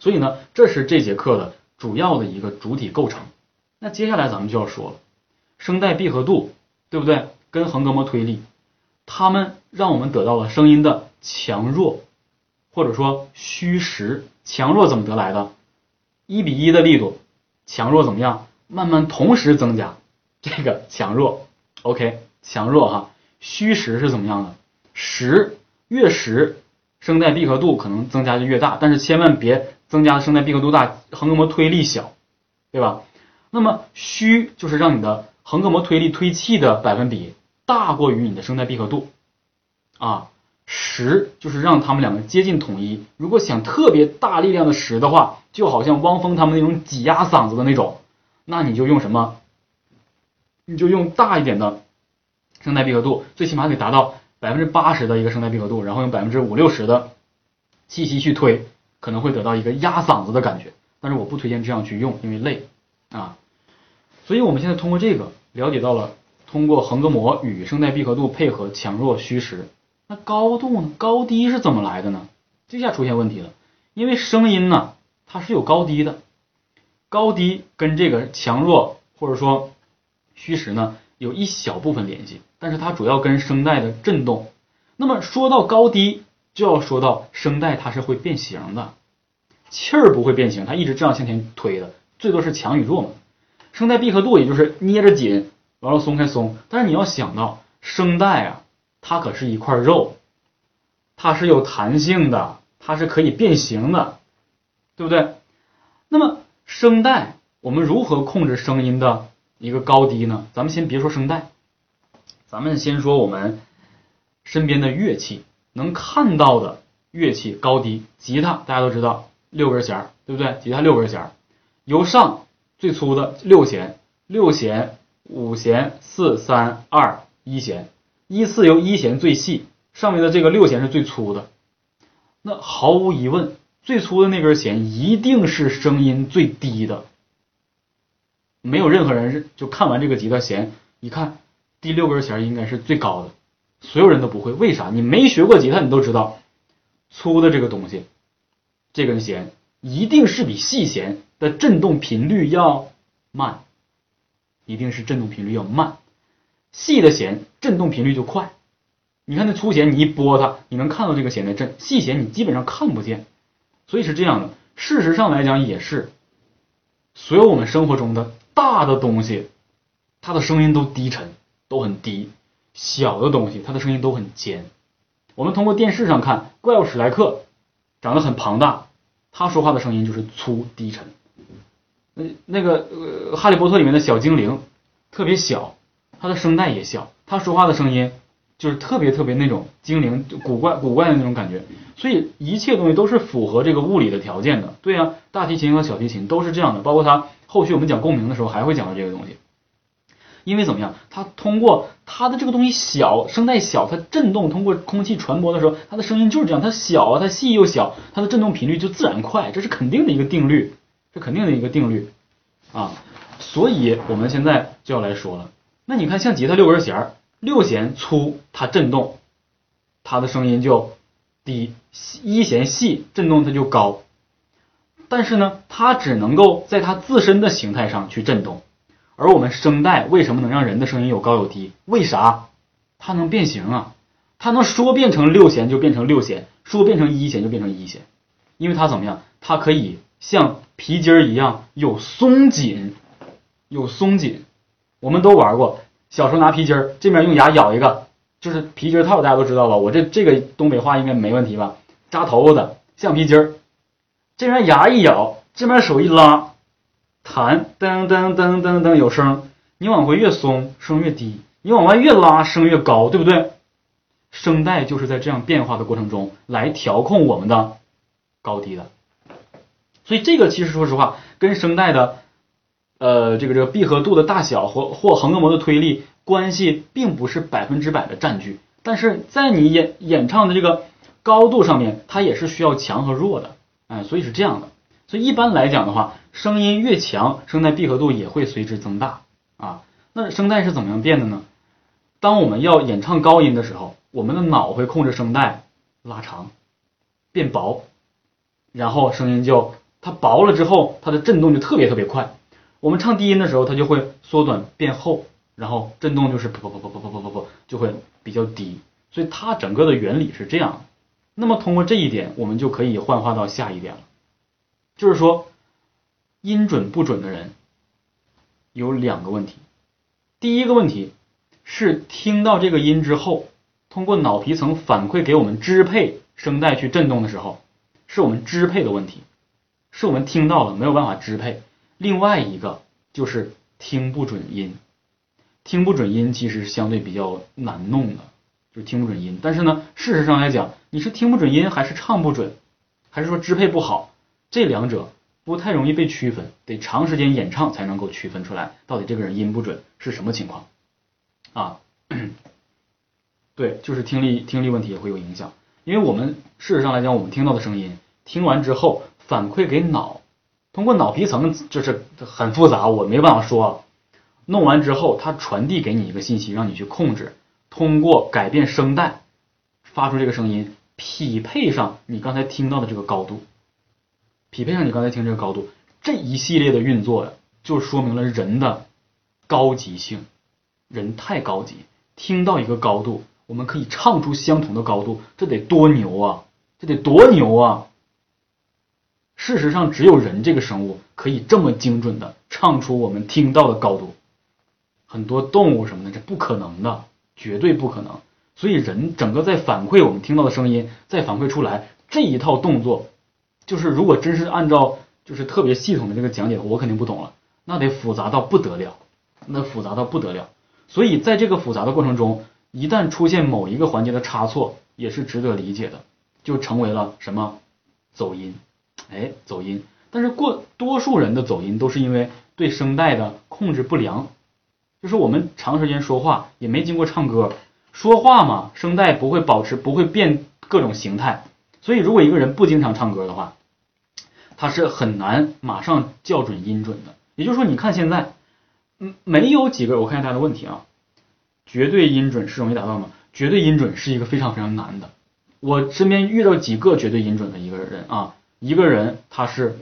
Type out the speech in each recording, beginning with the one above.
所以呢，这是这节课的主要的一个主体构成。那接下来咱们就要说了，声带闭合度，对不对？跟横膈膜推力，它们让我们得到了声音的强弱，或者说虚实。强弱怎么得来的？一比一的力度，强弱怎么样？慢慢同时增加，这个强弱，OK，强弱哈。虚实是怎么样的？实越实。声带闭合度可能增加就越大，但是千万别增加的声带闭合度大，横膈膜推力小，对吧？那么虚就是让你的横膈膜推力推气的百分比大过于你的声带闭合度，啊，实就是让他们两个接近统一。如果想特别大力量的实的话，就好像汪峰他们那种挤压嗓子的那种，那你就用什么？你就用大一点的声带闭合度，最起码得达到。百分之八十的一个声带闭合度，然后用百分之五六十的气息去推，可能会得到一个压嗓子的感觉。但是我不推荐这样去用，因为累啊。所以我们现在通过这个了解到了，通过横膈膜与声带闭合度配合强弱虚实。那高度呢？高低是怎么来的呢？这下出现问题了，因为声音呢它是有高低的，高低跟这个强弱或者说虚实呢有一小部分联系。但是它主要跟声带的振动。那么说到高低，就要说到声带它是会变形的，气儿不会变形，它一直这样向前推的，最多是强与弱嘛。声带闭合度也就是捏着紧，完了松开松。但是你要想到声带啊，它可是一块肉，它是有弹性的，它是可以变形的，对不对？那么声带我们如何控制声音的一个高低呢？咱们先别说声带。咱们先说我们身边的乐器，能看到的乐器高低，吉他大家都知道六根弦儿，对不对？吉他六根弦儿，由上最粗的六弦，六弦、五弦、四、三、二、一弦，依次由一弦最细，上面的这个六弦是最粗的。那毫无疑问，最粗的那根弦一定是声音最低的。没有任何人是就看完这个吉他弦一看。第六根弦应该是最高的，所有人都不会。为啥？你没学过吉他，你都知道，粗的这个东西，这根弦一定是比细弦的振动频率要慢，一定是振动频率要慢。细的弦振动频率就快。你看那粗弦，你一拨它，你能看到这个弦在震；细弦你基本上看不见。所以是这样的。事实上来讲也是，所有我们生活中的大的东西，它的声音都低沉。都很低，小的东西它的声音都很尖。我们通过电视上看，怪物史莱克长得很庞大，他说话的声音就是粗低沉。那那个呃，哈利波特里面的小精灵特别小，他的声带也小，他说话的声音就是特别特别那种精灵古怪古怪的那种感觉。所以一切东西都是符合这个物理的条件的。对呀，大提琴和小提琴都是这样的，包括它后续我们讲共鸣的时候还会讲到这个东西。因为怎么样？它通过它的这个东西小，声带小，它振动通过空气传播的时候，它的声音就是这样。它小啊，它细又小，它的振动频率就自然快，这是肯定的一个定律，是肯定的一个定律啊。所以我们现在就要来说了。那你看，像吉他六根弦儿，六弦粗，它振动，它的声音就低；一弦细，振动它就高。但是呢，它只能够在它自身的形态上去振动。而我们声带为什么能让人的声音有高有低？为啥？它能变形啊！它能说变成六弦就变成六弦，说变成一弦就变成一弦，因为它怎么样？它可以像皮筋儿一样有松紧，有松紧。我们都玩过，小时候拿皮筋儿，这面用牙咬一个，就是皮筋套，大家都知道吧？我这这个东北话应该没问题吧？扎头发的橡皮筋儿，这边牙一咬，这边手一拉。弹噔噔噔噔噔有声，你往回越松声越低，你往外越拉声越高，对不对？声带就是在这样变化的过程中来调控我们的高低的。所以这个其实说实话，跟声带的呃这个这个闭合度的大小或或横膈膜的推力关系并不是百分之百的占据，但是在你演演唱的这个高度上面，它也是需要强和弱的，哎，所以是这样的。所以一般来讲的话。声音越强，声带闭合度也会随之增大啊。那声带是怎么样变的呢？当我们要演唱高音的时候，我们的脑会控制声带拉长、变薄，然后声音就它薄了之后，它的震动就特别特别快。我们唱低音的时候，它就会缩短变厚，然后震动就是噗噗噗噗噗噗噗噗，就会比较低。所以它整个的原理是这样。那么通过这一点，我们就可以幻化到下一点了，就是说音准不准的人有两个问题。第一个问题是听到这个音之后，通过脑皮层反馈给我们支配声带去振动的时候，是我们支配的问题，是我们听到了没有办法支配。另外一个就是听不准音，听不准音其实相对比较难弄的，就听不准音。但是呢，事实上来讲，你是听不准音，还是唱不准，还是说支配不好，这两者不太容易被区分，得长时间演唱才能够区分出来，到底这个人音不准是什么情况啊？对，就是听力听力问题也会有影响，因为我们事实上来讲，我们听到的声音，听完之后反馈给脑。通过脑皮层就是很复杂，我没办法说。弄完之后，它传递给你一个信息，让你去控制。通过改变声带，发出这个声音，匹配上你刚才听到的这个高度，匹配上你刚才听这个高度，这一系列的运作呀，就说明了人的高级性。人太高级，听到一个高度，我们可以唱出相同的高度，这得多牛啊！这得多牛啊！事实上，只有人这个生物可以这么精准的唱出我们听到的高度，很多动物什么的这不可能的，绝对不可能。所以人整个在反馈我们听到的声音，再反馈出来这一套动作，就是如果真是按照就是特别系统的这个讲解，我肯定不懂了，那得复杂到不得了，那复杂到不得了。所以在这个复杂的过程中，一旦出现某一个环节的差错，也是值得理解的，就成为了什么走音。哎，走音，但是过多数人的走音都是因为对声带的控制不良，就是我们长时间说话也没经过唱歌，说话嘛，声带不会保持不会变各种形态，所以如果一个人不经常唱歌的话，他是很难马上校准音准的。也就是说，你看现在，嗯，没有几个，我看一下大家的问题啊，绝对音准是容易达到吗？绝对音准是一个非常非常难的，我身边遇到几个绝对音准的一个人啊。一个人他是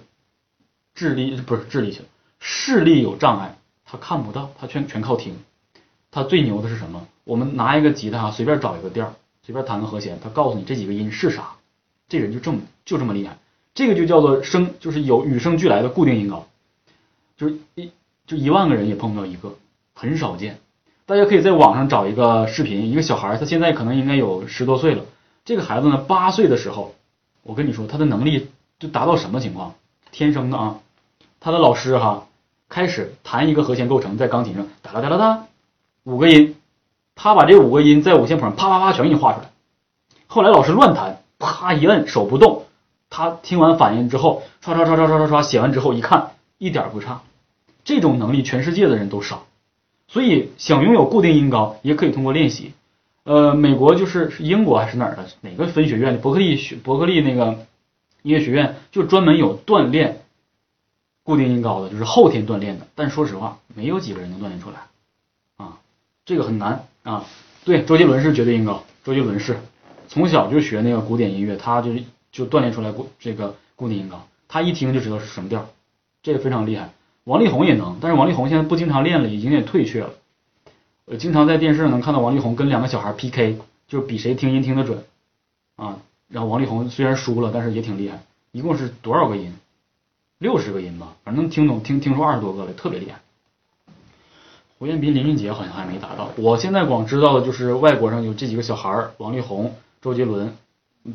智力不是智力型视力有障碍，他看不到，他全全靠听。他最牛的是什么？我们拿一个吉他，随便找一个调，随便弹个和弦，他告诉你这几个音是啥。这人就这么就这么厉害。这个就叫做声，就是有与生俱来的固定音高，就是一就一万个人也碰不到一个，很少见。大家可以在网上找一个视频，一个小孩，他现在可能应该有十多岁了。这个孩子呢，八岁的时候，我跟你说，他的能力。就达到什么情况？天生的啊！他的老师哈，开始弹一个和弦构成，在钢琴上哒啦哒啦哒，五个音，他把这五个音在五线谱上啪啪啪全给你画出来。后来老师乱弹，啪一摁手不动，他听完反应之后，唰唰唰唰唰唰唰写完之后一看，一点不差。这种能力全世界的人都少，所以想拥有固定音高，也可以通过练习。呃，美国就是是英国还是哪儿的哪个分学院的伯克利学伯克利那个。音乐学院就专门有锻炼固定音高的，就是后天锻炼的。但说实话，没有几个人能锻炼出来啊，这个很难啊。对，周杰伦是绝对音高，周杰伦是从小就学那个古典音乐，他就是就锻炼出来固这个固定音高，他一听就知道是什么调，这个非常厉害。王力宏也能，但是王力宏现在不经常练了，已经有点退却了。呃，经常在电视上能看到王力宏跟两个小孩 PK，就比谁听音听得准啊。然后王力宏虽然输了，但是也挺厉害。一共是多少个音？六十个音吧，反正能听懂，听听出二十多个来，特别厉害。胡彦斌、林俊杰好像还没达到。我现在光知道的就是外国上有这几个小孩儿：王力宏、周杰伦，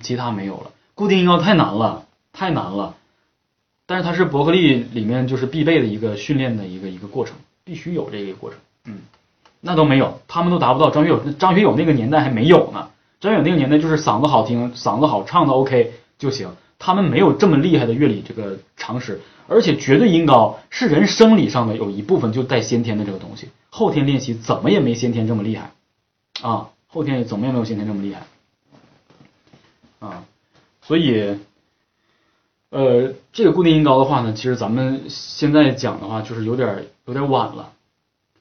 其他没有了。固定音高太难了，太难了。但是它是伯克利里面就是必备的一个训练的一个一个过程，必须有这个过程。嗯，那都没有，他们都达不到。张学友，张学友那个年代还没有呢。张学友那个年代就是嗓子好听，嗓子好，唱的 OK 就行。他们没有这么厉害的乐理这个常识，而且绝对音高是人生理上的有一部分就带先天的这个东西，后天练习怎么也没先天这么厉害啊，后天怎么也没有先天这么厉害啊，所以呃这个固定音高的话呢，其实咱们现在讲的话就是有点有点晚了，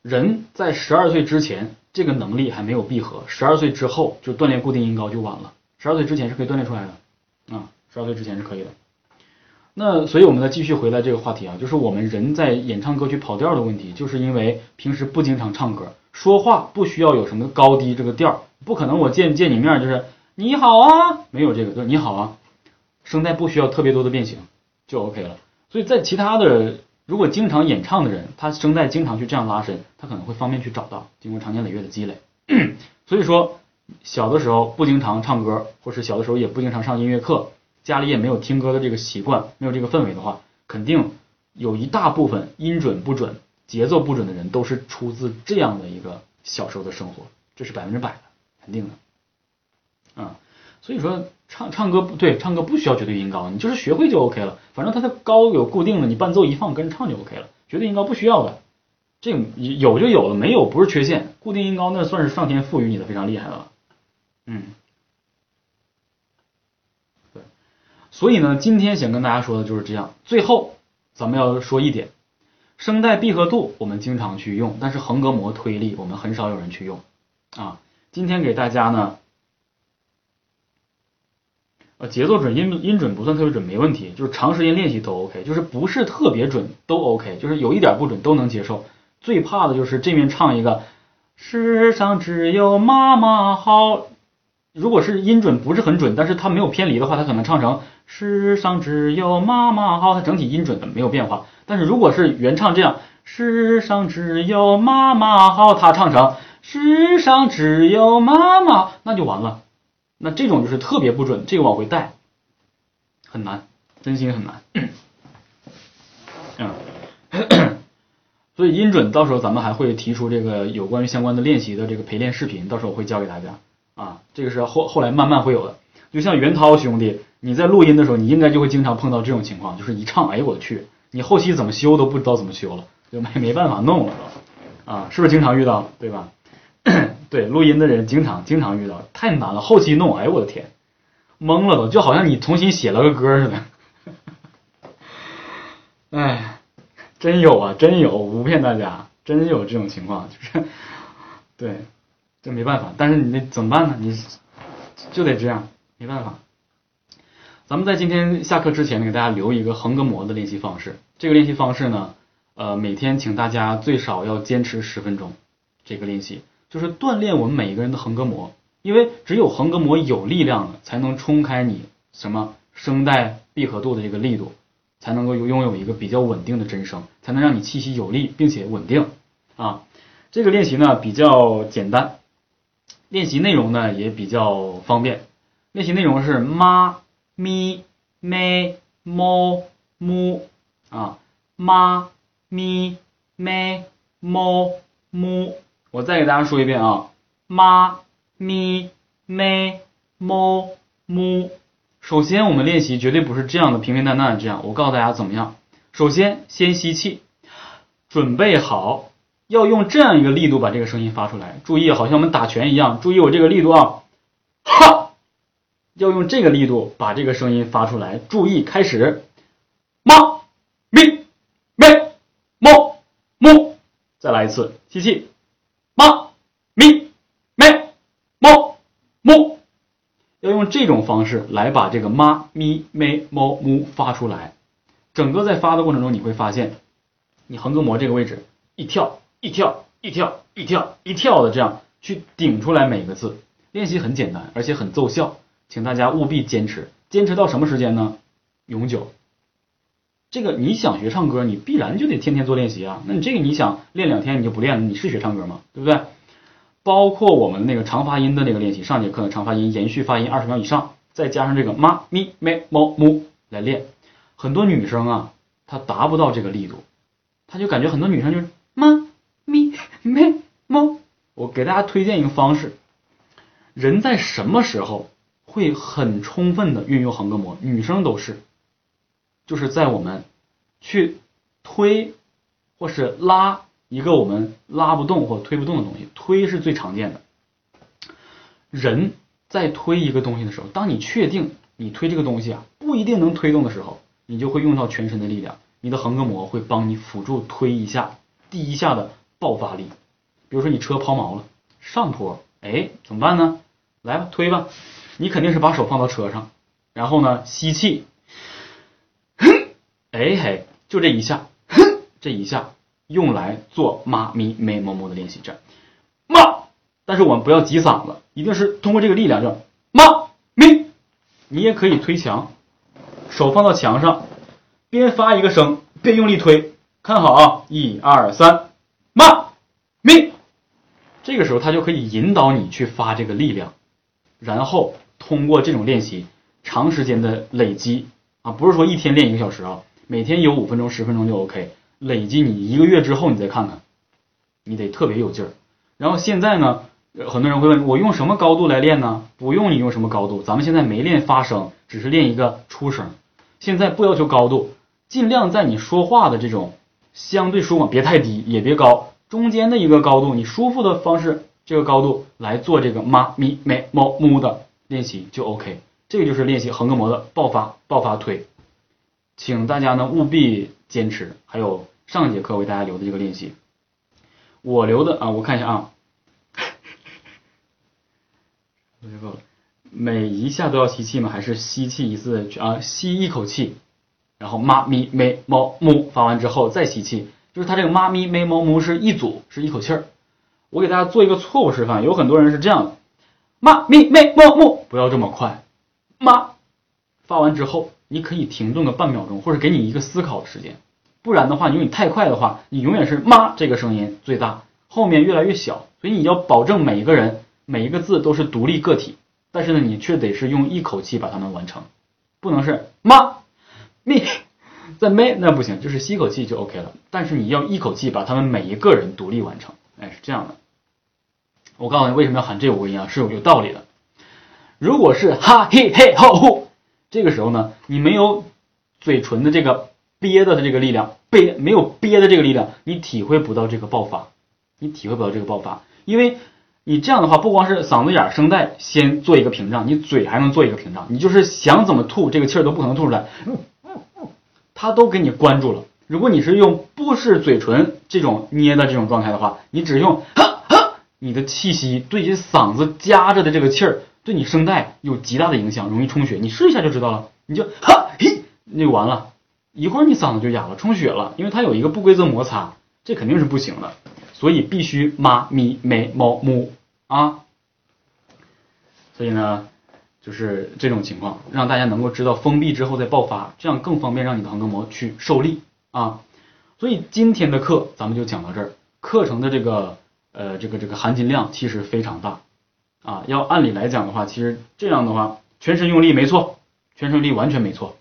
人在十二岁之前。这个能力还没有闭合，十二岁之后就锻炼固定音高就晚了。十二岁之前是可以锻炼出来的，啊，十二岁之前是可以的。那所以我们再继续回来这个话题啊，就是我们人在演唱歌曲跑调的问题，就是因为平时不经常唱歌，说话不需要有什么高低这个调，不可能我见见你面就是你好啊，没有这个，就是你好啊，声带不需要特别多的变形就 OK 了。所以在其他的如果经常演唱的人，他声带经常去这样拉伸，他可能会方便去找到，经过长年累月的积累。所以说小的时候不经常唱歌，或是小的时候也不经常上音乐课。家里也没有听歌的这个习惯，没有这个氛围的话，肯定有一大部分音准不准、节奏不准的人都是出自这样的一个小时候的生活，这是百分之百的，肯定的。啊，所以说唱唱歌不对，唱歌不需要绝对音高，你就是学会就 OK 了，反正它的高有固定的，你伴奏一放跟着唱就 OK 了，绝对音高不需要的，这有就有了，没有不是缺陷，固定音高那算是上天赋予你的，非常厉害了。嗯。对所以呢，今天想跟大家说的就是这样。最后，咱们要说一点，声带闭合度我们经常去用，但是横膈膜推力我们很少有人去用啊。今天给大家呢，节奏准、音音准不算特别准，没问题，就是长时间练习都 OK，就是不是特别准都 OK，就是有一点不准都能接受。最怕的就是这面唱一个“世上只有妈妈好”，如果是音准不是很准，但是它没有偏离的话，它可能唱成。世上只有妈妈好，它整体音准的没有变化。但是如果是原唱这样，世上只有妈妈好，他唱成世上只有妈妈，那就完了。那这种就是特别不准，这个往回带很难，真心很难。嗯，所以音准到时候咱们还会提出这个有关于相关的练习的这个陪练视频，到时候我会教给大家啊。这个是后后来慢慢会有的，就像袁涛兄弟。你在录音的时候，你应该就会经常碰到这种情况，就是一唱，哎我去，你后期怎么修都不知道怎么修了，就没没办法弄了，啊，是不是经常遇到，对吧？对，录音的人经常经常遇到，太难了，后期弄，哎我的天，懵了都，就好像你重新写了个歌似的，哎，真有啊，真有，不骗大家，真有这种情况，就是，对，这没办法，但是你那怎么办呢？你就得这样，没办法。咱们在今天下课之前呢，给大家留一个横膈膜的练习方式。这个练习方式呢，呃，每天请大家最少要坚持十分钟。这个练习就是锻炼我们每一个人的横膈膜，因为只有横膈膜有力量了，才能冲开你什么声带闭合度的这个力度，才能够拥有一个比较稳定的真声，才能让你气息有力并且稳定啊。这个练习呢比较简单，练习内容呢也比较方便。练习内容是妈。咪、咪、猫、木啊，妈、咪、咪、么、木。我再给大家说一遍啊，妈、咪、咪、么、木。首先，我们练习绝对不是这样的平平淡淡的这样。我告诉大家怎么样。首先，先吸气，准备好，要用这样一个力度把这个声音发出来。注意，好像我们打拳一样。注意我这个力度啊，哈。要用这个力度把这个声音发出来，注意开始，妈咪咪么么，再来一次，吸气，妈咪咪么么，要用这种方式来把这个妈咪咪么么发出来。整个在发的过程中，你会发现，你横膈膜这个位置一跳一跳一跳一跳一跳的这样去顶出来每个字。练习很简单，而且很奏效。请大家务必坚持，坚持到什么时间呢？永久。这个你想学唱歌，你必然就得天天做练习啊。那你这个你想练两天你就不练了，你是学唱歌吗？对不对？包括我们那个长发音的那个练习，上节课的长发音延续发音二十秒以上，再加上这个妈咪咩么木来练。很多女生啊，她达不到这个力度，她就感觉很多女生就是妈咪咩么。我给大家推荐一个方式，人在什么时候？会很充分的运用横膈膜，女生都是，就是在我们去推或是拉一个我们拉不动或推不动的东西，推是最常见的。人在推一个东西的时候，当你确定你推这个东西啊不一定能推动的时候，你就会用到全身的力量，你的横膈膜会帮你辅助推一下第一下的爆发力。比如说你车抛锚了，上坡，哎，怎么办呢？来吧，推吧。你肯定是把手放到车上，然后呢，吸气，哎嘿，就这一下，哼这一下用来做妈咪美某某的练习，这妈，但是我们不要挤嗓子，一定是通过这个力量，就妈咪。你也可以推墙，手放到墙上，边发一个声，边用力推。看好啊，一二三，妈咪。这个时候他就可以引导你去发这个力量，然后通过这种练习，长时间的累积啊，不是说一天练一个小时啊，每天有五分钟、十分钟就 OK。累积你一个月之后，你再看看，你得特别有劲儿。然后现在呢？很多人会问我用什么高度来练呢？不用你用什么高度，咱们现在没练发声，只是练一个出声。现在不要求高度，尽量在你说话的这种相对舒缓，别太低也别高，中间的一个高度，你舒服的方式，这个高度来做这个妈咪咩猫木的练习就 OK。这个就是练习横膈膜的爆发爆发推，请大家呢务必坚持。还有上节课为大家留的这个练习，我留的啊，我看一下啊。够了，每一下都要吸气吗？还是吸气一次啊？吸一口气，然后妈咪咩猫木发完之后再吸气，就是它这个妈咪咩猫木是一组，是一口气儿。我给大家做一个错误示范，有很多人是这样的，妈咪咩猫木，不要这么快，妈发完之后你可以停顿个半秒钟，或者给你一个思考的时间，不然的话，因为你太快的话，你永远是妈这个声音最大，后面越来越小，所以你要保证每一个人。每一个字都是独立个体，但是呢，你却得是用一口气把它们完成，不能是妈咪在没那不行，就是吸口气就 OK 了。但是你要一口气把他们每一个人独立完成，哎，是这样的。我告诉你为什么要喊这五个音啊，是有有道理的。如果是哈嘿嘿吼吼，这个时候呢，你没有嘴唇的这个憋的这个力量，憋没有憋的这个力量，你体会不到这个爆发，你体会不到这个爆发，因为。你这样的话，不光是嗓子眼、声带先做一个屏障，你嘴还能做一个屏障。你就是想怎么吐，这个气儿都不可能吐出来，它都给你关住了。如果你是用不是嘴唇这种捏的这种状态的话，你只用哈哈，你的气息对你嗓子夹着的这个气儿，对你声带有极大的影响，容易充血。你试一下就知道了，你就哈嘿，那就完了，一会儿你嗓子就哑了，充血了，因为它有一个不规则摩擦，这肯定是不行的。所以必须妈咪咩猫母啊，所以呢，就是这种情况，让大家能够知道封闭之后再爆发，这样更方便让你的横膈膜去受力啊。所以今天的课咱们就讲到这儿，课程的这个呃这个这个含金量其实非常大啊。要按理来讲的话，其实这样的话，全身用力没错，全身力完全没错，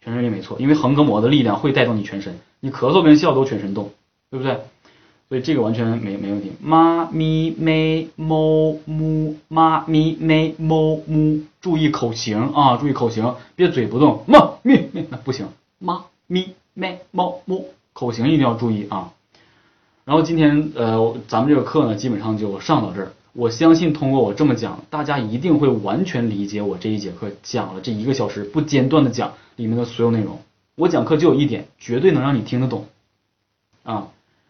全身力没错，因为横膈膜的力量会带动你全身，你咳嗽跟笑都全身动，对不对？所以这个完全没没问题。妈咪咩猫木，妈咪咩猫木，注意口型啊，注意口型，别嘴不动。妈咪咪那不行，妈咪咩猫木，口型一定要注意啊。然后今天呃，咱们这个课呢，基本上就上到这儿。我相信通过我这么讲，大家一定会完全理解我这一节课讲了这一个小时不间断的讲里面的所有内容。我讲课就有一点，绝对能让你听得懂啊。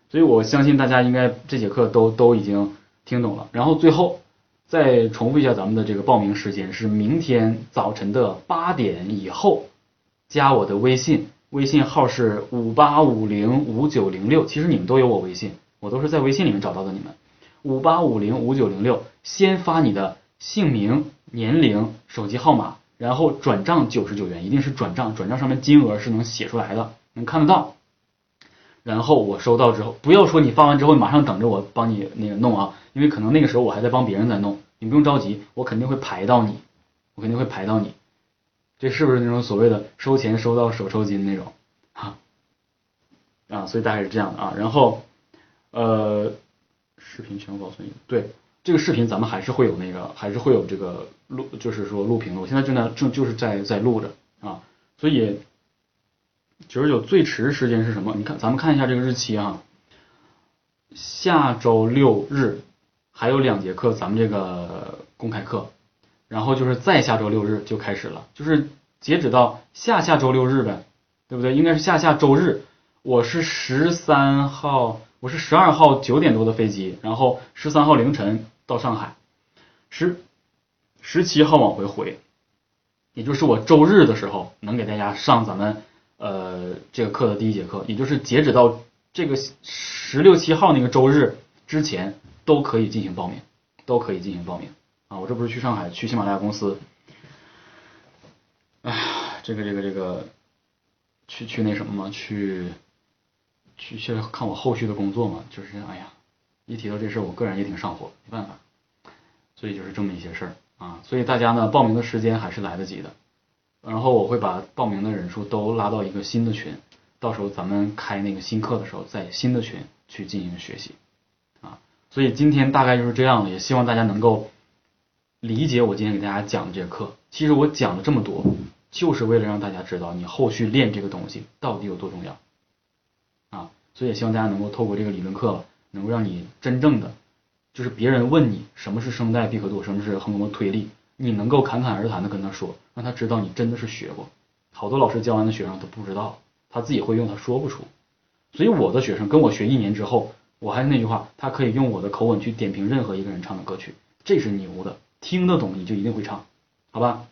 所以我相信大家应该这节课都都已经听懂了。然后最后再重复一下咱们的这个报名时间是明天早晨的八点以后，加我的微信，微信号是五八五零五九零六。其实你们都有我微信，我都是在微信里面找到的你们。五八五零五九零六，先发你的姓名、年龄、手机号码，然后转账九十九元，一定是转账，转账上面金额是能写出来的，能看得到。然后我收到之后，不要说你发完之后马上等着我帮你那个弄啊，因为可能那个时候我还在帮别人在弄，你不用着急，我肯定会排到你，我肯定会排到你，这是不是那种所谓的收钱收到手抽筋那种哈？啊，所以大概是这样的啊。然后呃，视频全部保存一个，对，这个视频咱们还是会有那个，还是会有这个录，就是说录屏的，我现在正在正就是在在录着啊，所以。九十九最迟时间是什么？你看，咱们看一下这个日期啊，下周六日还有两节课，咱们这个公开课，然后就是再下周六日就开始了，就是截止到下下周六日呗，对不对？应该是下下周日。我是十三号，我是十二号九点多的飞机，然后十三号凌晨到上海，十十七号往回回，也就是我周日的时候能给大家上咱们。呃，这个课的第一节课，也就是截止到这个十六七号那个周日之前都可以进行报名，都可以进行报名啊！我这不是去上海去喜马拉雅公司，哎呀，这个这个这个去去那什么嘛，去去去看我后续的工作嘛，就是哎呀，一提到这事儿，我个人也挺上火，没办法，所以就是这么一些事儿啊，所以大家呢报名的时间还是来得及的。然后我会把报名的人数都拉到一个新的群，到时候咱们开那个新课的时候，在新的群去进行学习，啊，所以今天大概就是这样了，也希望大家能够理解我今天给大家讲的这个课。其实我讲了这么多，就是为了让大家知道你后续练这个东西到底有多重要，所以也希望大家能够透过这个理论课，能够让你真正的，就是别人问你什么是声带闭合度，什么是横膈膜推力。你能够侃侃而谈的跟他说，让他知道你真的是学过。好多老师教完的学生都不知道，他自己会用，他说不出。所以我的学生跟我学一年之后，我还是那句话，他可以用我的口吻去点评任何一个人唱的歌曲，这是牛的，听得懂你就一定会唱，好吧？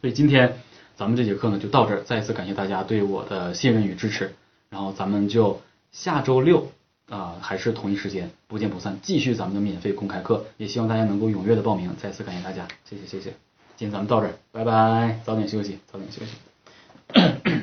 所以今天咱们这节课呢就到这儿，再一次感谢大家对我的信任与支持，然后咱们就下周六。啊，还是同一时间不见不散，继续咱们的免费公开课，也希望大家能够踊跃的报名。再次感谢大家，谢谢谢谢，今天咱们到这儿，拜拜，早点休息，早点休息。